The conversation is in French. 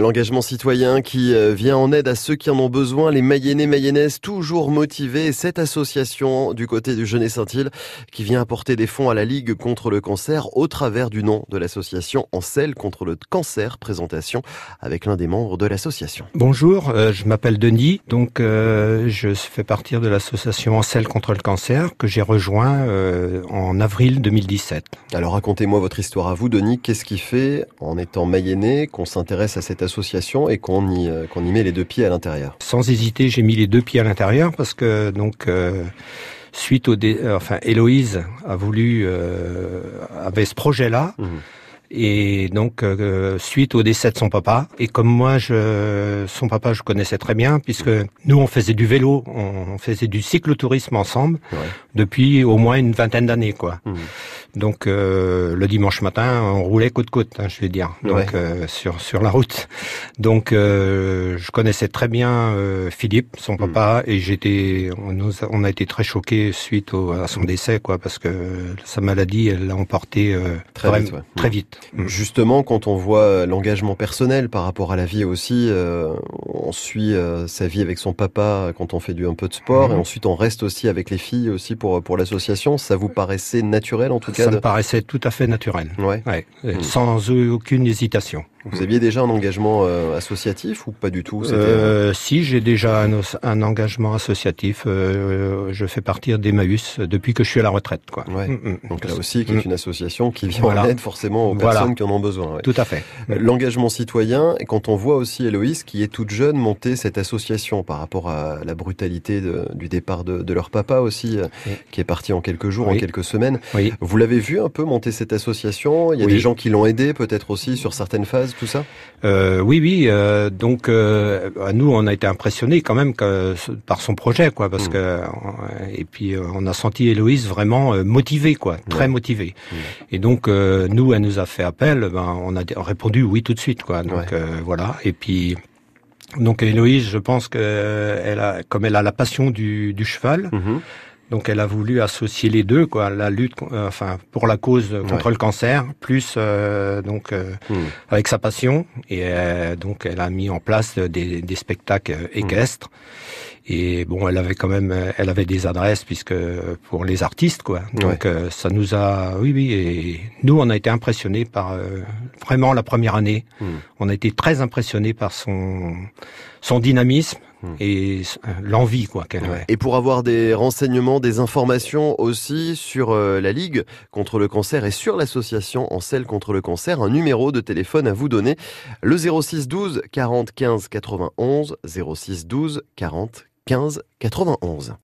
L'engagement citoyen qui euh, vient en aide à ceux qui en ont besoin, les Mayennais, Mayennaises toujours motivés. Cette association du côté du Jeunet Saint-Île qui vient apporter des fonds à la Ligue contre le cancer au travers du nom de l'association selle contre le cancer. Présentation avec l'un des membres de l'association. Bonjour, euh, je m'appelle Denis, donc euh, je fais partie de l'association selle contre le cancer que j'ai rejoint en avril 2017. Alors racontez-moi votre histoire à vous, Denis. Qu'est-ce qui fait, en étant Mayennais, qu'on s'intéresse à cette association et qu'on y, euh, qu'on y met les deux pieds à l'intérieur Sans hésiter, j'ai mis les deux pieds à l'intérieur parce que donc euh, suite au dé... Euh, enfin Héloïse a voulu avait ce projet-là. Mmh. Et donc, suite au décès de son papa, et comme moi, je, son papa, je connaissais très bien, puisque nous, on faisait du vélo, on, faisait du cyclotourisme ensemble depuis au moins une vingtaine d'années, quoi. Mmh. Donc euh, le dimanche matin, on roulait côte côte, hein, je vais dire, donc euh, sur sur la route. Donc euh, je connaissais très bien Philippe, son hmm. papa, et j'étais, on, on, a été très choqués suite au, à son décès, quoi, parce que sa maladie, elle l'a emporté très, vite, très hmm. vite. Hmm. Justement, quand on voit l'engagement personnel par rapport à la vie aussi, on suit sa vie avec son papa quand on fait du un peu de sport, et ensuite on reste aussi avec les filles aussi pour pour l'association. Ça vous paraissait naturel en tout cas ça me paraissait tout à fait naturel. Ouais. Hmm. Sans aucune hésitation. Vous aviez déjà un engagement euh, associatif ou pas du tout? Euh, Si, j'ai déjà un, engagement associatif. Euh, je fais partie d'Emmaüs depuis que je suis à la retraite. Quoi. Ouais. Mm, mm. Donc là aussi, qui est une association qui vient en aide forcément aux personnes qui en ont besoin. Tout à fait. L'engagement citoyen, et quand on voit aussi Héloïse, qui est toute jeune, monter cette association par rapport à la brutalité de, du départ de, de, leur papa aussi, qui est parti en quelques jours, en quelques semaines. Vous l'avez vu un peu monter cette association? Il y a des gens qui l'ont aidé peut-être aussi sur certaines phases tout ça? Euh, Oui, oui. Euh, donc, euh, nous, on a été impressionnés quand même que, par son projet, quoi, parce mm. que et puis on a senti Héloïse vraiment motivée, quoi, très motivée. Mm. Et donc, nous, elle nous a fait appel. Ben, on a répondu oui tout de suite, quoi. Donc voilà. Et puis. Donc Héloïse, je pense que elle a, comme elle a la passion du, du cheval, mm-hmm. Donc elle a voulu associer les deux, quoi, la lutte, euh, enfin pour la cause contre le cancer, plus euh, donc euh, hmm. avec sa passion et donc elle a mis en place des, des spectacles hmm. équestres. Et bon, elle avait quand même, elle avait des adresses puisque pour les artistes, quoi. Donc ça nous a, oui, oui, et nous on a été impressionnés par vraiment la première année. Hmm. On a été très impressionnés par son son dynamisme. Et l'envie quoi qu'elle Et pour avoir des renseignements, des informations aussi sur euh, la Ligue contre le cancer et sur l'association en selle contre le cancer, un numéro de téléphone à vous donner, le 06 12 40 15 91 06 12 40 15 91.